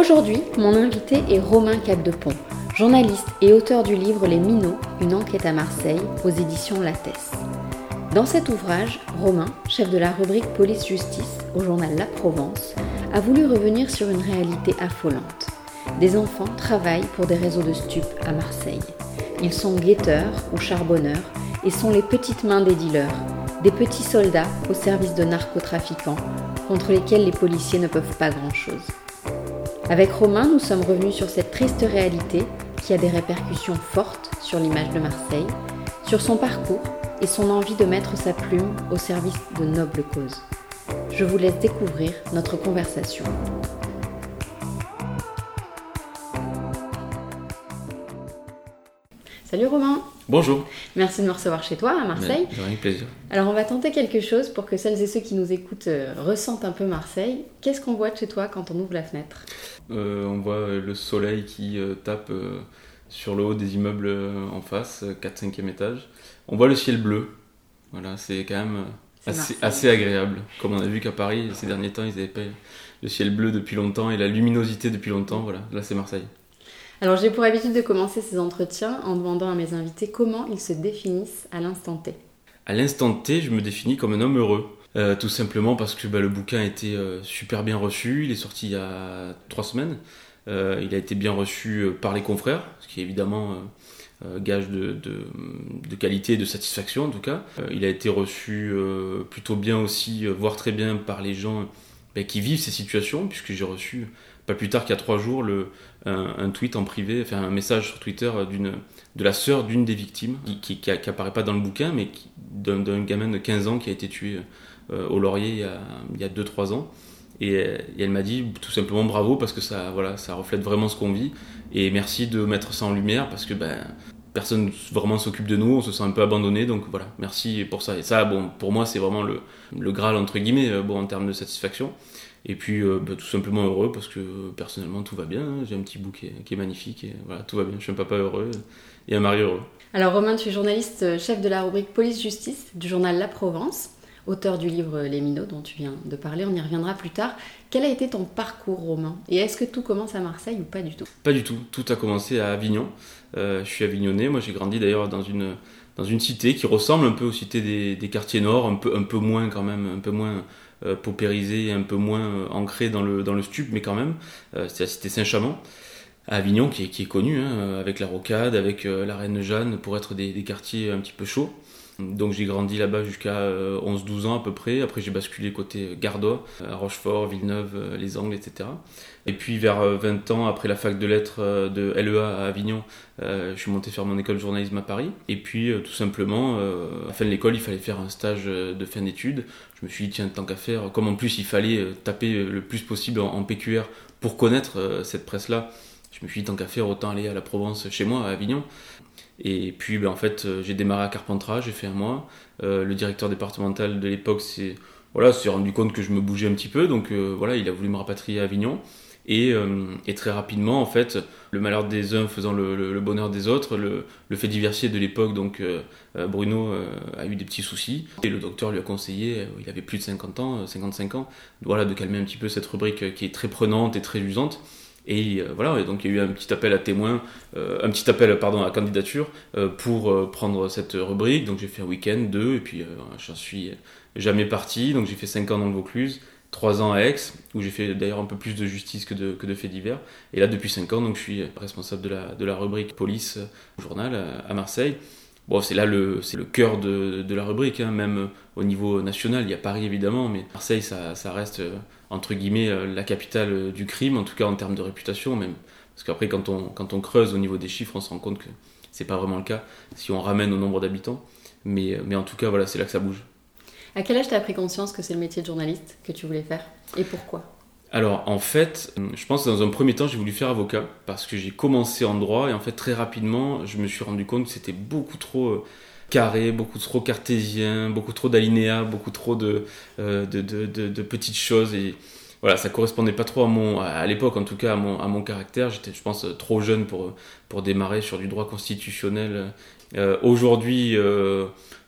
Aujourd'hui, mon invité est Romain Capdepont, journaliste et auteur du livre Les Minots, une enquête à Marseille, aux éditions Lattès. Dans cet ouvrage, Romain, chef de la rubrique Police-Justice au journal La Provence, a voulu revenir sur une réalité affolante. Des enfants travaillent pour des réseaux de stupes à Marseille. Ils sont guetteurs ou charbonneurs et sont les petites mains des dealers, des petits soldats au service de narcotrafiquants contre lesquels les policiers ne peuvent pas grand-chose. Avec Romain, nous sommes revenus sur cette triste réalité qui a des répercussions fortes sur l'image de Marseille, sur son parcours et son envie de mettre sa plume au service de nobles causes. Je vous laisse découvrir notre conversation. Salut Romain Bonjour. Merci de me recevoir chez toi à Marseille. Avec plaisir. Alors on va tenter quelque chose pour que celles et ceux qui nous écoutent euh, ressentent un peu Marseille. Qu'est-ce qu'on voit de chez toi quand on ouvre la fenêtre? Euh, On voit le soleil qui euh, tape sur le haut des immeubles en face, 4-5e étage. On voit le ciel bleu. Voilà, c'est quand même assez, assez, agréable. Comme on a vu qu'à Paris, ces derniers temps, ils n'avaient pas le ciel bleu depuis longtemps et la luminosité depuis longtemps. Voilà, là c'est Marseille. Alors j'ai pour habitude de commencer ces entretiens en demandant à mes invités comment ils se définissent à l'instant T. À l'instant T, je me définis comme un homme heureux. Euh, tout simplement parce que bah, le bouquin a été euh, super bien reçu. Il est sorti il y a trois semaines. Euh, il a été bien reçu par les confrères, ce qui est évidemment gage de, qualité et de satisfaction en tout cas. il a été reçu plutôt bien aussi, voire très bien par les gens bah, qui vivent ces situations, puisque j'ai reçu pas plus tard qu'il y a trois jours un, tweet en privé, enfin un message sur Twitter de la sœur d'une des victimes, qui, qui, apparaît pas dans le bouquin, mais d'un gamin de 15 ans qui a été tué euh, au Laurier il y a 2-3 ans. Et, elle m'a dit tout simplement bravo parce que ça, voilà, ça reflète vraiment ce qu'on vit. Et merci de mettre ça en lumière parce que ben, personne vraiment s'occupe de nous, on se sent un peu abandonné. Donc voilà, merci pour ça. Et ça, bon, pour moi, c'est vraiment le, le Graal entre guillemets, euh, bon, en termes de satisfaction. Et puis euh, bah, tout simplement heureux parce que personnellement tout va bien. Hein. J'ai un petit bouquet qui est magnifique et voilà, tout va bien. Je suis un papa heureux et un mari heureux. Alors Romain, tu es journaliste euh, chef de la rubrique Police-Justice du journal La Provence, auteur du livre Les Minots dont tu viens de parler. On y reviendra plus tard. Quel a été ton parcours, Romain? Et est-ce que tout commence à Marseille ou pas du tout? Pas du tout. Tout a commencé à Avignon. Euh, je suis avignonnais. Moi, j'ai grandi d'ailleurs dans une dans une cité qui ressemble un peu aux cités des, des quartiers nord, un peu un peu moins quand même, un peu moins euh, paupérisé, un peu moins euh, ancré dans le, dans le stup, mais quand même. Euh, c'est la Saint-Chamond à Avignon, qui est, qui est connue, hein, avec la Rocade, avec la Reine Jeanne, pour être des, des quartiers un petit peu chauds. Donc j'ai grandi là-bas jusqu'à 11-12 ans à peu près. Après j'ai basculé côté Gardois, à Rochefort, Villeneuve, Les Angles, etc. Et puis vers 20 ans, après la fac de lettres de LEA à Avignon, je suis monté faire mon école de journalisme à Paris. Et puis tout simplement, à la fin de l'école, il fallait faire un stage de fin d'études je me suis dit, tiens, tant qu'à faire, comme en plus il fallait euh, taper le plus possible en, PQR pour connaître euh, cette presse-là, je me suis dit, tant qu'à faire, autant aller à la Provence chez moi, à Avignon. Et puis, ben, en fait, euh, j'ai démarré à Carpentras, j'ai fait un mois. le directeur départemental de l'époque s'est voilà, rendu compte que je me bougeais un petit peu, donc voilà, il a voulu me rapatrier à Avignon. Euh, et, très rapidement, en fait, le malheur des uns faisant le, bonheur des autres, le, fait diversier de l'époque, donc euh, euh, Bruno a eu des petits soucis. Et le docteur lui a conseillé, il avait plus de 50 ans, 55 ans, voilà, de calmer un petit peu cette rubrique qui est très prenante et très usante. Et voilà, et donc il y a eu un petit appel à témoins, un petit appel pardon à candidature pour prendre cette rubrique. Donc j'ai fait un week-end, deux, et puis j'en suis jamais parti. Donc j'ai fait 5 ans dans le Vaucluse trois ans à Aix, où j'ai fait d'ailleurs un peu plus de justice que de, que de faits divers. Et là, depuis cinq ans, donc, je suis responsable de la, de la rubrique police journal à Marseille. Bon, c'est là le, c'est le cœur de, de la rubrique, hein, même au niveau national. Il y a Paris évidemment, mais Marseille, ça, ça reste entre guillemets la capitale du crime, en tout cas en termes de réputation même. Parce qu'après, quand on, quand on creuse au niveau des chiffres, on se rend compte que c'est pas vraiment le cas si on ramène au nombre d'habitants. Mais, mais en tout cas, voilà, c'est là que ça bouge. À quel âge tu as pris conscience que c'est le métier de journaliste que tu voulais faire? Et pourquoi? Alors en fait, je pense que dans un premier temps, j'ai voulu faire avocat parce que j'ai commencé en droit et en fait très rapidement, je me suis rendu compte que c'était beaucoup trop euh, carré, beaucoup trop cartésien, beaucoup trop d'alinéas, beaucoup trop de, euh, de, de, de, petites choses et voilà, ça correspondait pas trop à mon, à l'époque en tout cas, à mon, à mon caractère. J'étais, je pense, trop jeune pour, pour démarrer sur du droit constitutionnel. Euh, aujourd'hui, euh,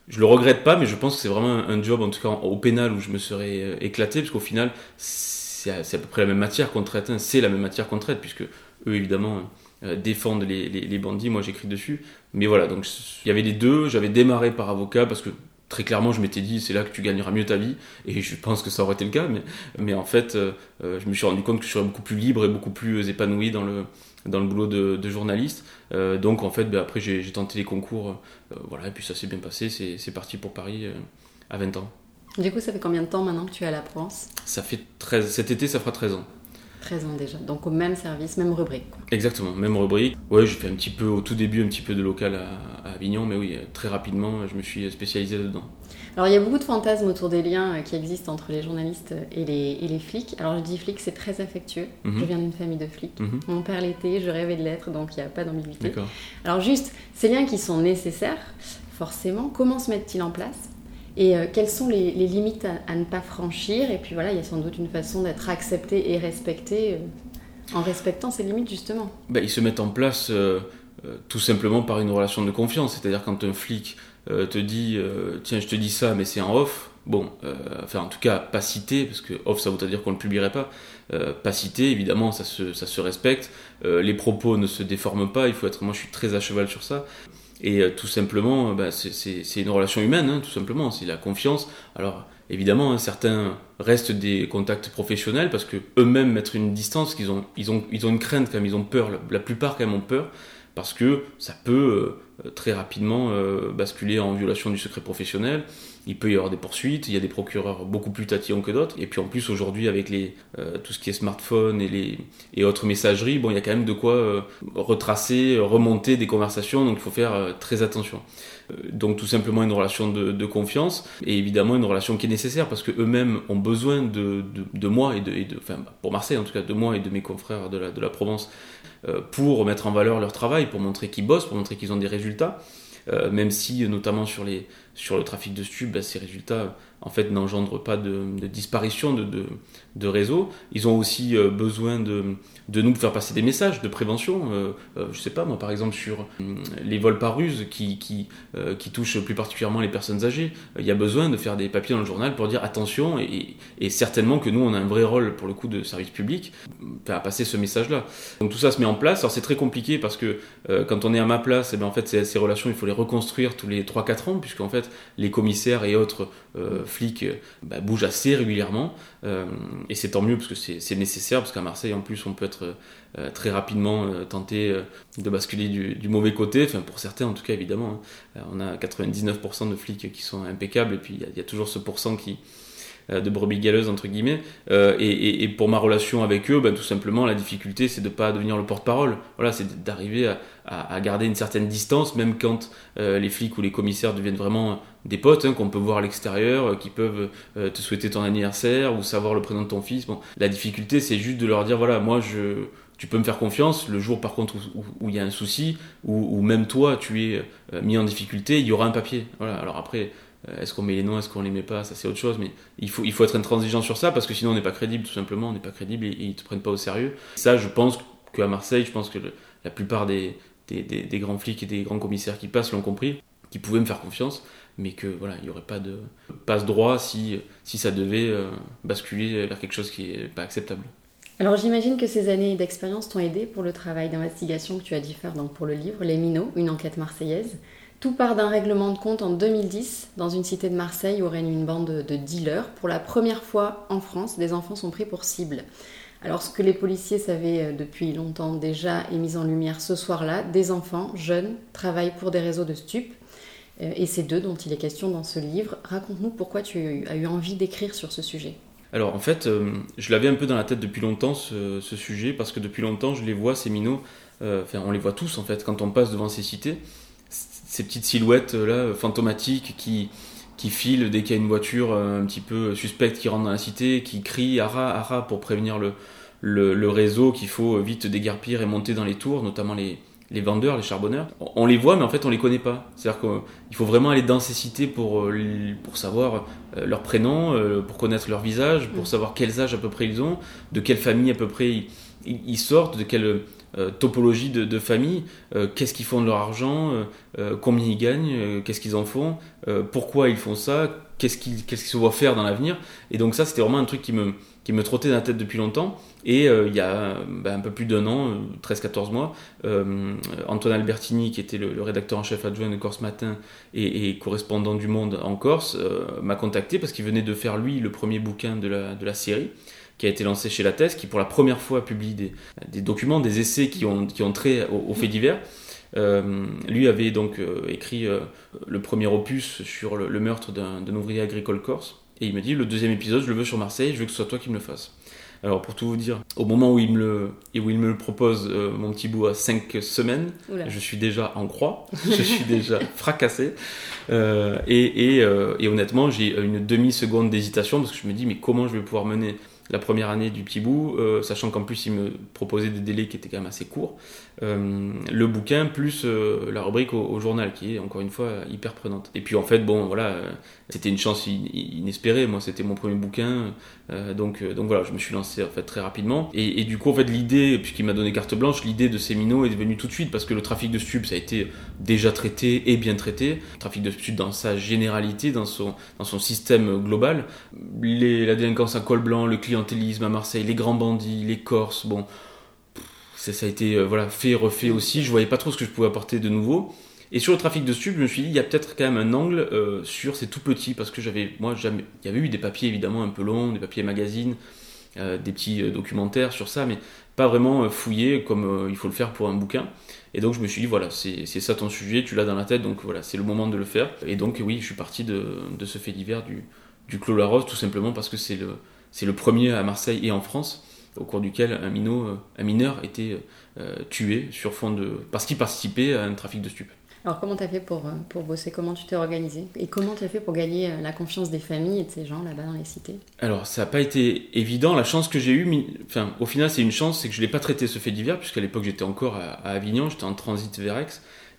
je le regrette pas, mais je pense que c'est vraiment un, job, en tout cas au pénal, où je me serais éclaté, parce qu'au final, c'est à, peu près la même matière qu'on traite, hein. c'est la même matière qu'on traite, puisque eux, évidemment, euh, défendent les, les, bandits, moi j'écris dessus. Mais voilà, donc il y avait les deux, j'avais démarré par avocat, parce que très clairement, je m'étais dit, c'est là que tu gagneras mieux ta vie, et je pense que ça aurait été le cas, mais, mais en fait, euh, euh, je me suis rendu compte que je serais beaucoup plus libre et beaucoup plus épanoui dans le, dans le boulot de, journaliste. donc en fait, ben, après, j'ai tenté les concours, voilà, et puis ça s'est bien passé, c'est parti pour Paris à 20 ans. Du coup, ça fait combien de temps maintenant que tu es à la Provence? Ça fait 13, cet été, ça fera 13 ans. 13 ans déjà, donc au même service, même rubrique. Exactement, même rubrique. Ouais, j'ai fait un petit peu, au tout début, un petit peu de local à, Avignon, mais oui, très rapidement, je me suis spécialisé dedans. Alors il y a beaucoup de fantasmes autour des liens euh, qui existent entre les journalistes et les, et les flics. Alors je dis flics, c'est très affectueux. Mhm. Je viens d'une famille de flics. Mhm. Mon père l'était, je rêvais de l'être, donc il n'y a pas d'ambiguïté. Alors juste, ces liens qui sont nécessaires, forcément, comment se mettent-ils en place? Et euh, quelles sont les, limites à, ne pas franchir Et puis voilà, il y a sans doute une façon d'être accepté et respecté euh, en respectant ces limites justement. Bah, ils se mettent en place euh, tout simplement par une relation de confiance. C'est-à-dire quand un flic te dit tiens je te dis ça mais c'est en off, bon, enfin en tout cas pas cité, parce que off ça veut dire qu'on ne publierait pas, pas cité, évidemment ça se, ça se respecte, les propos ne se déforment pas, il faut être, moi je suis très à cheval sur ça, et euh, tout simplement, euh, bah, c'est une relation humaine, hein, tout simplement, c'est la confiance. Alors évidemment, hein, certains restent des contacts professionnels parce que eux-mêmes mettre une distance, qu'ils ont, ils ont, ils ont une crainte quand même, ils ont peur. La, plupart quand même ont peur parce que ça peut euh, très rapidement basculer en violation du secret professionnel. Il peut y avoir des poursuites, il y a des procureurs beaucoup plus tatillons que d'autres, et puis en plus aujourd'hui avec les, euh, tout ce qui est smartphone et, les, et autres messageries, bon, il y a quand même de quoi euh, retracer, remonter des conversations, donc il faut faire euh, très attention. donc tout simplement une relation de, confiance, et évidemment une relation qui est nécessaire, parce qu'eux-mêmes ont besoin de, de, moi, et de, et de, enfin pour Marseille en tout cas, de moi et de mes confrères de la, de la Provence, pour mettre en valeur leur travail, pour montrer qu'ils bossent, pour montrer qu'ils ont des résultats. Euh, même si notamment sur, les, sur le trafic de stupes, bah, ces résultats en fait n'engendrent pas de, disparition de, de, de, réseau. Ils ont aussi euh, besoin de, nous faire passer des messages de prévention. Euh, euh, je sais pas moi par exemple sur les vols par ruse qui, qui, qui touchent plus particulièrement les personnes âgées. Il y a besoin de faire des papiers dans le journal pour dire attention et, et certainement que nous on a un vrai rôle pour le coup de service public à passer ce message-là. Donc tout ça se met en place. Alors c'est très compliqué parce que quand on est à ma place, et eh ben, en fait ces, ces relations il faut les reconstruire tous les 3-4 ans puisqu'en fait les commissaires et autres flics bah, bougent assez régulièrement. Euh, et c'est tant mieux parce que c'est nécessaire, parce qu'à Marseille en plus on peut être euh, très rapidement euh, tenté de basculer du, mauvais côté, enfin pour certains en tout cas évidemment. Hein. on a 99% de flics qui sont impeccables et puis il y, a toujours ce pourcent qui, de brebis galeuses entre guillemets. et, pour ma relation avec eux, ben, tout simplement, la difficulté, c'est de pas devenir le porte-parole. Voilà, c'est d'arriver à, à, garder une certaine distance, même quand euh, les flics ou les commissaires deviennent vraiment des potes, hein, qu'on peut voir à l'extérieur, euh, qui peuvent euh, te souhaiter ton anniversaire ou savoir le prénom de ton fils. Bon, la difficulté, c'est juste de leur dire voilà, moi, tu peux me faire confiance. Le jour, par contre, où il y a un souci, ou même toi, tu es mis en difficulté, il y aura un papier. Voilà. Alors après. Est-ce qu'on met les noms, est-ce qu'on les met pas Ça c'est autre chose, mais il faut, il faut être intransigeant sur ça parce que sinon on n'est pas crédible tout simplement, on n'est pas crédible et, et, ils te prennent pas au sérieux. Ça, je pense qu'à Marseille, je pense que la plupart des, des, grands flics et des grands commissaires qui passent l'ont compris, qui pouvaient me faire confiance, mais que voilà, il n'y aurait pas de passe droit si, si ça devait euh, basculer vers quelque chose qui n'est pas acceptable. Alors j'imagine que ces années d'expérience t'ont aidé pour le travail d'investigation que tu as dû faire donc pour le livre Les Minots, une enquête marseillaise. Tout part d'un règlement de compte en 2010 dans une cité de Marseille où règne une bande de dealers. Pour la première fois en France, des enfants sont pris pour cible. Alors ce que les policiers savaient euh, depuis longtemps déjà est mis en lumière ce soir-là, des enfants jeunes travaillent pour des réseaux de stupes. Euh, et c'est d'eux dont il est question dans ce livre. Raconte-nous pourquoi tu as eu envie d'écrire sur ce sujet. Alors en fait, euh, je l'avais un peu dans la tête depuis longtemps ce, sujet, parce que depuis longtemps je les vois, ces minots, enfin on les voit tous en fait quand on passe devant ces cités, ces petites silhouettes là fantomatiques qui, qui file dès qu'il y a une voiture un petit peu suspecte qui rentre dans la cité, qui crie ara ara pour prévenir le, le, réseau qu'il faut vite déguerpir et monter dans les tours, notamment les, les vendeurs, les charbonneurs. On les voit, mais en fait, on les connaît pas. C'est-à-dire qu'il faut vraiment aller dans ces cités pour, pour savoir leur prénom, pour connaître leur visage, pour mm. savoir quels âges à peu près ils ont, de quelle famille à peu près ils, sortent, de quelle topologie de, famille, qu'est-ce qu'ils font de leur argent, combien ils gagnent, qu'est-ce qu'ils en font, pourquoi ils font ça, qu'est-ce qu'ils se voient faire dans l'avenir. Et donc ça, c'était vraiment un truc qui me, qui me trottait dans la tête depuis longtemps. Et euh, il y a bah, un peu plus d'un an, 13-14 euh, mois, euh, Antoine Albertini, qui était le, rédacteur en chef adjoint de Corse Matin et, correspondant du Monde en Corse, m'a contacté parce qu'il venait de faire, lui, le premier bouquin de la, de la série qui a été lancé chez La Thèse, qui pour la première fois publie des, des documents, des essais qui ont, qui ont trait aux, faits divers. lui avait donc écrit le premier opus sur le, le meurtre d'un ouvrier agricole corse. Et il m'a dit le deuxième épisode, je le veux sur Marseille, je veux que ce soit toi qui me le fasses. Alors pour tout vous dire, au moment où il me le, où il me le propose, euh, mon petit bout à 5 semaines, je suis déjà en croix, je suis déjà fracassé. Euh, et, et, euh, et, honnêtement, j'ai une demi-seconde d'hésitation parce que je me dis mais comment je vais pouvoir mener la première année du petit bout, euh, sachant qu'en plus il me proposait des délais qui étaient quand même assez courts, euh, le bouquin plus euh, la rubrique au, journal qui est encore une fois hyper prenante. Et puis en fait, bon voilà, c'était une chance inespérée, moi c'était mon premier bouquin, donc, donc voilà, je me suis lancé en fait très rapidement. Et, du coup en fait l'idée, puisqu'il m'a donné carte blanche, l'idée de Semino est venue tout de suite parce que le trafic de stupes ça a été déjà traité et bien traité. Le trafic de stupes dans sa généralité, dans son, dans son système global, les, la délinquance à col blanc, le client à Marseille, les grands bandits, les Corses, bon, ça, ça a été euh, voilà, fait, refait aussi. Je voyais pas trop ce que je pouvais apporter de nouveau. Et sur le trafic de stupes, je me suis dit, il y a peut-être quand même un angle euh, sur ces tout petits, parce que j'avais, moi, jamais, il y avait eu des papiers évidemment un peu longs, des papiers magazines, euh, des petits documentaires sur ça, mais pas vraiment fouillés comme il faut le faire pour un bouquin. Et donc je me suis dit, voilà, c'est ça ton sujet, tu l'as dans la tête, donc voilà, c'est le moment de le faire. Et donc oui, je suis parti de, de ce fait divers du, du Clos la Rose, tout simplement parce que c'est le, c'est le premier à Marseille et en France, au cours duquel un, minot, euh, un mineur était euh, tué sur fond de, parce qu'il participait à un trafic de stupes. Alors comment tu as fait pour, euh, pour bosser? Comment tu t'es organisé? Et comment tu as fait pour gagner la confiance des familles et de ces gens là-bas dans les cités? Alors ça n'a pas été évident. La chance que j'ai eue, enfin au final c'est une chance, c'est que je ne l'ai pas traité ce fait divers, puisqu'à l'époque j'étais encore à, Avignon, j'étais en transit vers Aix.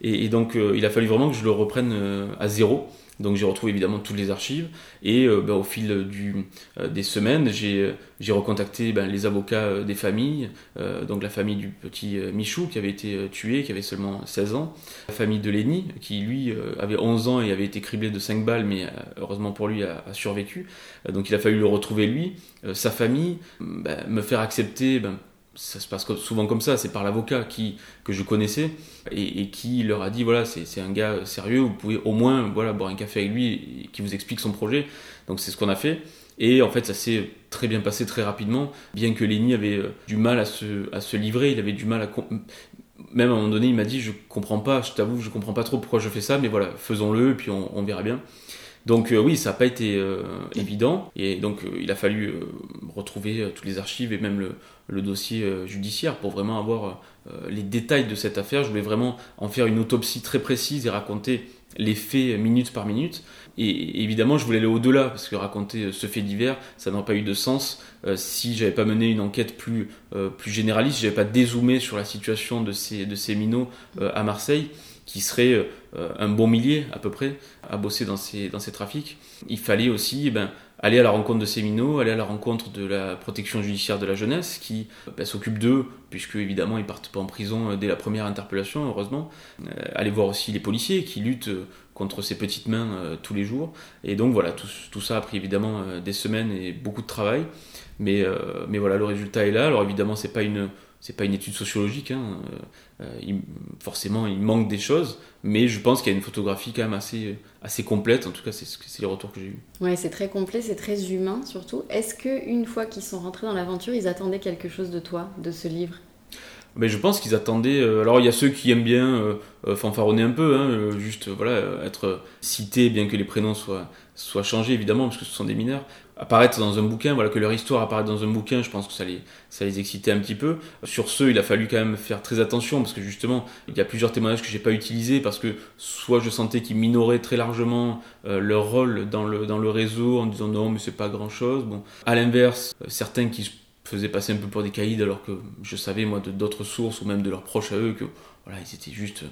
Et, donc il a fallu vraiment que je le reprenne à zéro. Donc j'ai retrouvé évidemment toutes les archives. Et euh, ben, au fil du, euh, des semaines, j'ai recontacté ben, les avocats euh, des familles, donc la famille du petit Michou qui avait été tué, qui avait seulement 16 ans, la famille de Lenny qui lui avait 11 ans et avait été criblé de 5 balles mais heureusement pour lui a, survécu. donc il a fallu le retrouver lui, sa famille, ben, me faire accepter ça se passe souvent comme ça, c'est par l'avocat qui que je connaissais et, qui leur a dit voilà c'est un gars sérieux, vous pouvez au moins voilà boire un café avec lui qui vous explique son projet. Donc c'est ce qu'on a fait et en fait ça s'est très bien passé très rapidement, bien que Lenny avait euh, du mal à se, à se livrer, il avait du mal à même à un moment donné il m'a dit je comprends pas, je t'avoue je comprends pas trop pourquoi je fais ça, mais voilà faisons-le puis on verra bien. Donc euh, oui, ça n'a pas été euh, évident et donc il a fallu retrouver toutes les archives et même le, le dossier euh, judiciaire pour vraiment avoir euh, les détails de cette affaire. Je voulais vraiment en faire une autopsie très précise et raconter les faits minute par minute. Et évidemment, je voulais aller au-delà, parce que raconter ce fait divers, ça n'aurait pas eu de sens euh, si j'avais pas mené une enquête plus, plus généraliste, si j'avais pas dézoomé sur la situation de ces, de ces minots à Marseille, qui serait un bon millier à peu près à bosser dans ces, dans ces trafics. Il fallait aussi ben, aller à la rencontre de ces minots, aller à la rencontre de la protection judiciaire de la jeunesse qui bah, s'occupe d'eux, puisque évidemment ils partent pas en prison euh, dès la première interpellation, heureusement. Euh, aller voir aussi les policiers qui luttent euh, contre ces petites mains tous les jours. Et donc voilà, tout, tout ça a pris évidemment des semaines et beaucoup de travail. Mais, mais voilà, le résultat est là. Alors évidemment, c'est pas une c'est pas une étude sociologique, hein. Euh, il, forcément il manque des choses, mais je pense qu'il y a une photographie quand même assez, complète, en tout cas c'est les retours que j'ai eus. Ouais, c'est très complet, c'est très humain surtout. Est-ce qu'une fois qu'ils sont rentrés dans l'aventure, ils attendaient quelque chose de toi, de ce livre? Mais je pense qu'ils attendaient. Euh, alors il y a ceux qui aiment bien euh, fanfaronner un peu, hein, juste voilà être cités, bien que les prénoms soient, soient changés évidemment, parce que ce sont des mineurs. apparaître dans un bouquin, voilà, que leur histoire apparaisse dans un bouquin, je pense que ça les, ça les excitait un petit peu. Sur ce, il a fallu quand même faire très attention parce que justement, il y a plusieurs témoignages que j'ai pas utilisés parce que soit je sentais qu'ils minoraient très largement euh, leur rôle dans le, dans le réseau en disant non, mais c'est pas grand chose. Bon, à l'inverse, euh, certains qui se faisaient passer un peu pour des caïds alors que je savais moi de d'autres sources ou même de leurs proches à eux que voilà, ils étaient juste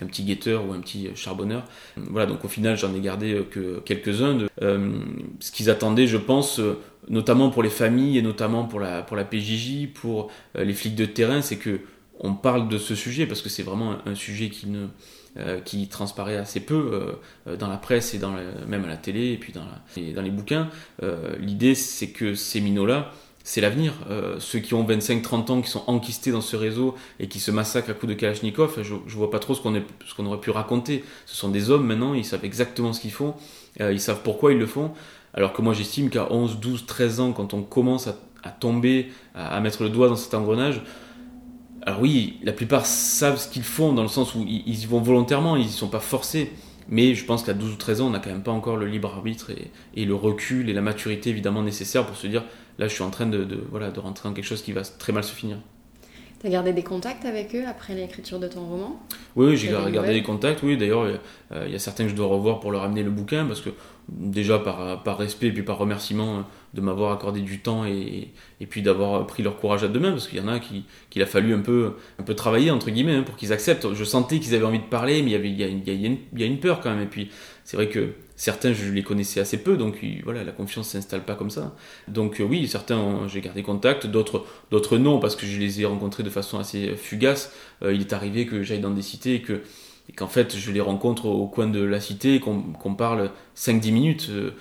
un petit guetteur ou un petit charbonneur. Voilà, donc au final, j'en ai gardé euh, que quelques-uns. De, euh, ce qu'ils attendaient, je pense, euh, notamment pour les familles et notamment pour la, pour la PJJ, pour les flics de terrain, c'est que on parle de ce sujet parce que c'est vraiment un, sujet qui ne qui transparaît assez peu dans la presse et dans même à la télé et puis dans, et dans les bouquins. L'idée, c'est que ces minots-là, c'est l'avenir. Euh, ceux qui ont 25-30 ans, qui sont enquistés dans ce réseau et qui se massacrent à coups de Kalachnikov, je, je vois pas trop ce qu'on, aurait pu raconter. Ce sont des hommes maintenant, ils savent exactement ce qu'ils font, euh, ils savent pourquoi ils le font. Alors que moi j'estime qu'à 11, 12, 13 ans, quand on commence à, tomber, à, mettre le doigt dans cet engrenage, alors oui, la plupart savent ce qu'ils font dans le sens où ils, y vont volontairement, ils y sont pas forcés. Mais je pense qu'à 12 ou 13 ans, on n'a quand même pas encore le libre arbitre et, et, le recul et la maturité évidemment nécessaire pour se dire là je suis en train de, voilà, de rentrer dans quelque chose qui va très mal se finir. Tu as gardé des contacts avec eux après l'écriture de ton roman? Oui, j'ai gardé des contacts, oui. D'ailleurs, euh, il y a certains que je dois revoir pour leur amener le bouquin, parce que déjà par, par respect et puis par remerciement euh, de m'avoir accordé du temps et, et puis d'avoir pris leur courage à deux mains, parce qu'il y en a qui qu'il a fallu un peu, un peu travailler, entre guillemets, hein, pour qu'ils acceptent. Je sentais qu'ils avaient envie de parler, mais il y, avait, il y, a, il y a une peur quand même. Et puis c'est vrai que Certains, je les connaissais assez peu, donc voilà, la confiance s'installe pas comme ça. Donc euh, oui, certains, j'ai gardé contact, d'autres, d'autres non, parce que je les ai rencontrés de façon assez fugace. Euh, il est arrivé que j'aille dans des cités et que et qu'en fait je les rencontre au coin de la cité, qu'on parle 5-10 minutes, euh,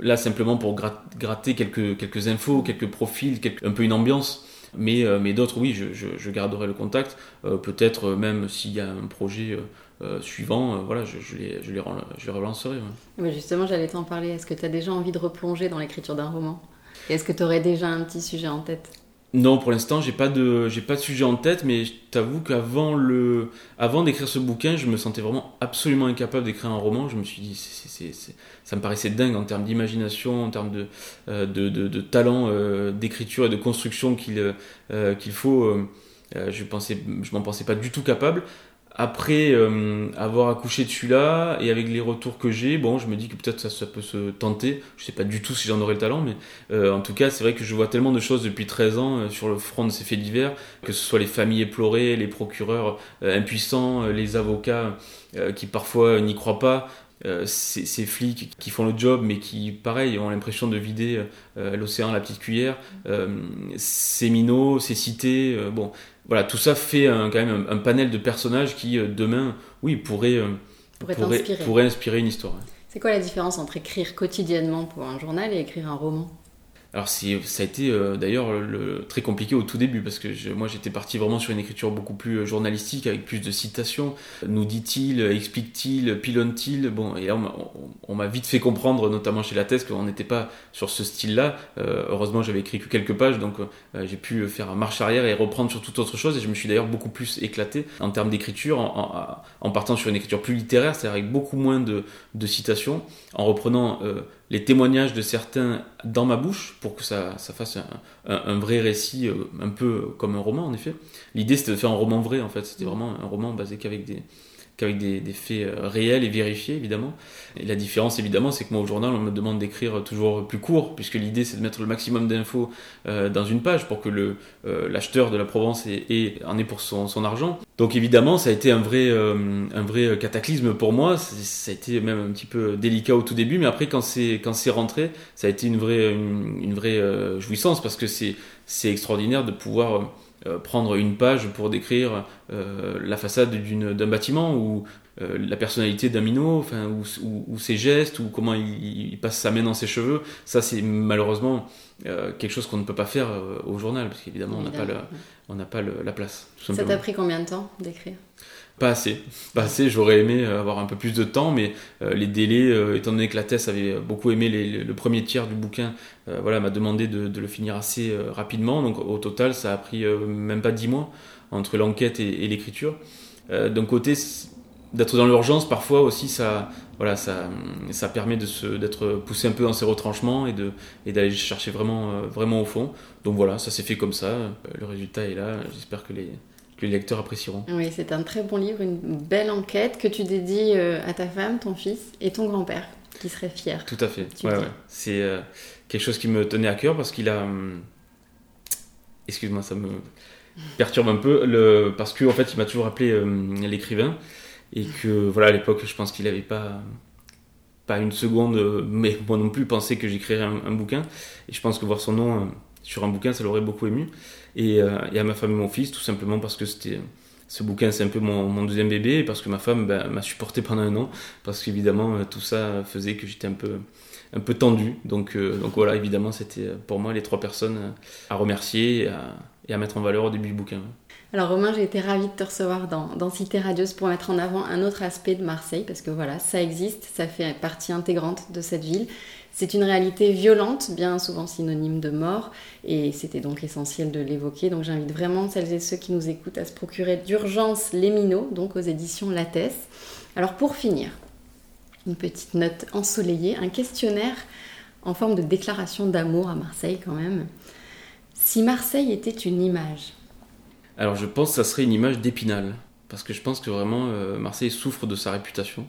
là simplement pour gratter quelques, quelques infos, quelques profils, un peu une ambiance. Mais, mais d'autres, oui, je, je, garderai le contact. Peut-être même s'il y a un projet euh, suivant, euh, voilà, je, je, les, je, les, je les relancerai. justement, j'allais t'en parler. Est-ce que tu as déjà envie de replonger dans l'écriture d'un roman? Est-ce que tu aurais déjà un petit sujet en tête? Non, pour l'instant, j'ai pas de j'ai pas de sujet en tête, mais je t'avoue qu'avant le avant d'écrire ce bouquin, je me sentais vraiment absolument incapable d'écrire un roman. Je me suis dit, ça me paraissait dingue en termes d'imagination, en termes de euh, de, de, talent d'écriture et de construction qu'il qu'il faut. je pensais, je m'en pensais pas du tout capable après euh, avoir accouché de celui-là et avec les retours que j'ai, bon, je me dis que peut-être ça, peut se tenter. Je sais pas du tout si j'en aurais le talent, mais euh, en tout cas, c'est vrai que je vois tellement de choses depuis 13 ans euh, sur le front de ces faits divers, que ce soit les familles éplorées, les procureurs impuissants, les avocats qui parfois n'y croient pas. Ces, ces, flics qui font le job mais qui, pareil, ont l'impression de vider l'océan à la petite cuillère, ces minots, ces cités, bon, voilà, tout ça fait quand même un, panel de personnages qui, euh, demain, oui, pourraient, euh, pourrait, inspirer une histoire. C'est quoi la différence entre écrire quotidiennement pour un journal et écrire un roman? Alors ça a été euh, d'ailleurs très compliqué au tout début parce que moi j'étais parti vraiment sur une écriture beaucoup plus euh, journalistique avec plus de citations. Nous dit-il, explique-t-il, pilonne-t-il? Bon et là on, m'a vite fait comprendre, notamment chez la thèse, qu'on n'était pas sur ce style-là. Euh, heureusement j'avais écrit que quelques pages donc j'ai pu faire un marche arrière et reprendre sur toute autre chose et je me suis d'ailleurs beaucoup plus éclaté en termes d'écriture en, partant sur une écriture plus littéraire, c'est-à-dire avec beaucoup moins de citations, en reprenant les témoignages de certains dans ma bouche pour que ça, ça fasse un, vrai récit, euh, un peu comme un roman en effet. L'idée c'était de faire un roman vrai en fait, c'était vraiment un roman basé qu'avec des, qu'avec des, faits euh, réels et vérifiés, évidemment. Et la différence, évidemment, c'est que moi, au journal, on me demande d'écrire toujours plus court, puisque l'idée, c'est de mettre le maximum d'infos euh, dans une page pour que le, euh, l'acheteur de la Provence ait, en ait pour son, son, argent. Donc, évidemment, ça a été un vrai, un vrai cataclysme pour moi. Ça a été même un petit peu délicat au tout début, mais après, quand c'est, quand c'est rentré, ça a été une vraie, une, vraie jouissance, parce que c'est, c'est extraordinaire de pouvoir euh, prendre une page pour décrire euh, la façade d'un bâtiment ou euh, la personnalité d'un minot, enfin, ou, ses gestes, ou comment il, passe sa main dans ses cheveux. Ça, c'est malheureusement quelque chose qu'on ne peut pas faire au journal, parce qu'évidemment, on n'a pas, on n'a pas la place. Ça t'a pris combien de temps d'écrire? Pas assez, pas assez. J'aurais aimé avoir un peu plus de temps, mais les délais, étant donné que la thèse avait beaucoup aimé le premier tiers du bouquin, voilà, m'a demandé de, le finir assez rapidement. Donc au total, ça a pris même pas dix mois entre l'enquête et, l'écriture. D'un côté, d'être dans l'urgence, parfois aussi, ça, voilà, ça, ça permet d'être poussé un peu dans ses retranchements et d'aller et d'aller chercher vraiment, euh, vraiment au fond. Donc voilà, ça s'est fait comme ça. Le résultat est là. J'espère que les, que les lecteurs apprécieront. Oui, c'est un très bon livre, une belle enquête que tu dédies euh, à ta femme, ton fils et ton grand-père, qui serait fier. Tout à fait. Ouais, ouais. C'est euh, quelque chose qui me tenait à cœur parce qu'il a. Hum, excuse-moi, ça me perturbe un peu, le... parce qu'en en fait, il m'a toujours appelé hum, l'écrivain et que voilà à l'époque je pense qu'il n'avait pas pas une seconde mais moi non plus pensé que j'écrirais un, bouquin. Et je pense que voir son nom euh, sur un bouquin ça l'aurait beaucoup ému. Et, euh, et, à ma femme et mon fils tout simplement parce que c'était ce bouquin c'est un peu mon, mon, deuxième bébé et parce que ma femme ben, m'a supporté pendant un an parce qu'évidemment euh, tout ça faisait que j'étais un peu un peu tendu. Donc donc voilà évidemment c'était pour moi les trois personnes à remercier et à mettre en valeur au début du bouquin alors Romain, j'ai été ravie de te recevoir dans, Cité Radieuse pour mettre en avant un autre aspect de Marseille, parce que voilà, ça existe, ça fait partie intégrante de cette ville. C'est une réalité violente, bien souvent synonyme de mort, et c'était donc essentiel de l'évoquer. Donc j'invite vraiment celles et ceux qui nous écoutent à se procurer d'urgence Les Minots, donc aux éditions Lattès. Alors pour finir, une petite note ensoleillée, un questionnaire en forme de déclaration d'amour à Marseille quand même. Si Marseille était une image, alors je pense que ça serait une image d'Épinal, parce que je pense que vraiment euh, Marseille souffre de sa réputation.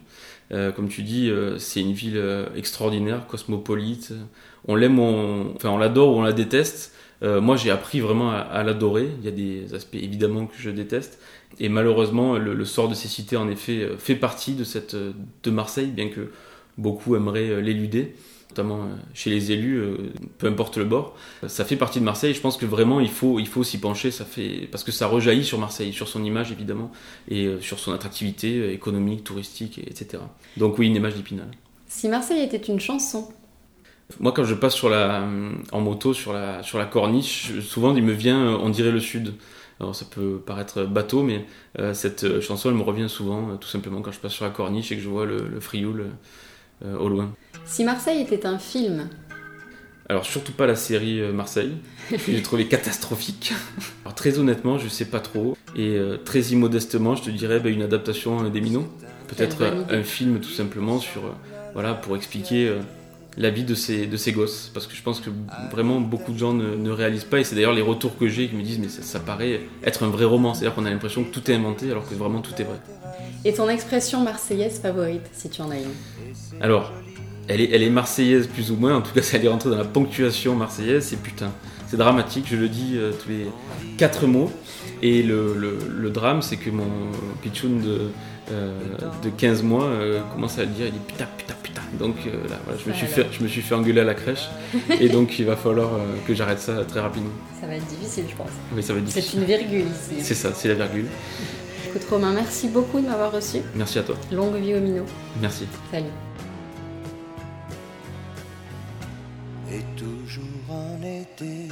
Euh, comme tu dis, euh, c'est une ville extraordinaire, cosmopolite. On l'aime, on... enfin on l'adore ou on la déteste. moi j'ai appris vraiment à, l'adorer. Il y a des aspects évidemment que je déteste. Et malheureusement, le, sort de ces cités en effet fait partie de, Marseille, bien que beaucoup aimeraient l'éluder notamment euh, chez les élus, euh, peu importe le bord. Ça fait partie de Marseille. Je pense que vraiment il faut, il faut s'y pencher. Ça fait parce que ça rejaillit sur Marseille, sur son image évidemment, et euh, sur son attractivité économique, touristique, etc. Donc oui, une image d'Épinal. Si Marseille était une chanson. Moi, quand je passe sur la, en moto sur la, sur la corniche, souvent il me vient, on dirait le sud. Alors ça peut paraître bateau, mais cette chanson, elle me revient souvent, tout simplement quand je passe sur la corniche et que je vois le, le Frioul au loin. Si Marseille était un film alors surtout pas la série euh, Marseille, que j'ai trouvé catastrophique. Alors très honnêtement, je sais pas trop. Et euh, très immodestement, je te dirais bah, une adaptation euh, des Minots. Peut-être un film tout simplement sur, voilà, pour expliquer la vie de ces, de ces gosses. Parce que je pense que vraiment beaucoup de gens ne, réalisent pas. Et c'est d'ailleurs les retours que j'ai qui me disent mais ça, ça paraît être un vrai roman. C'est-à-dire qu'on a l'impression que tout est inventé alors que vraiment tout est vrai. Et ton expression marseillaise favorite, si tu en as une? Alors, elle est, elle est marseillaise plus ou moins, en tout cas, ça elle est rentrée dans la ponctuation marseillaise, c'est putain. C'est dramatique, je le dis euh, tous les quatre mots. Et le, le, drame, c'est que mon pitchoun de, euh, de 15 mois euh, commence à le dire, il dit putain, putain, putain. Donc là, voilà, je, me suis fait, je me suis fait engueuler à la crèche. et donc il va falloir que j'arrête ça très rapidement. Ça va être difficile, je pense. Oui, ça va être difficile. C'est une virgule ici. C'est ça, c'est la virgule. Écoute Romain, merci beaucoup de m'avoir reçu. Merci à toi. Longue vie au minot. Merci. Salut. Et toujours en été.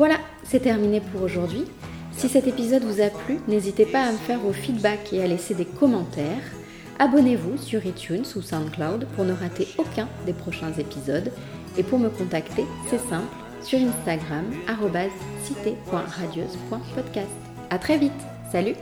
Voilà, c'est terminé pour aujourd'hui. Si cet épisode vous a plu, n'hésitez pas à me faire vos feedbacks et à laisser des commentaires. Abonnez-vous sur iTunes ou SoundCloud pour ne rater aucun des prochains épisodes. Et pour me contacter, c'est simple, sur Instagram, cité.radieuse.podcast. A très vite, salut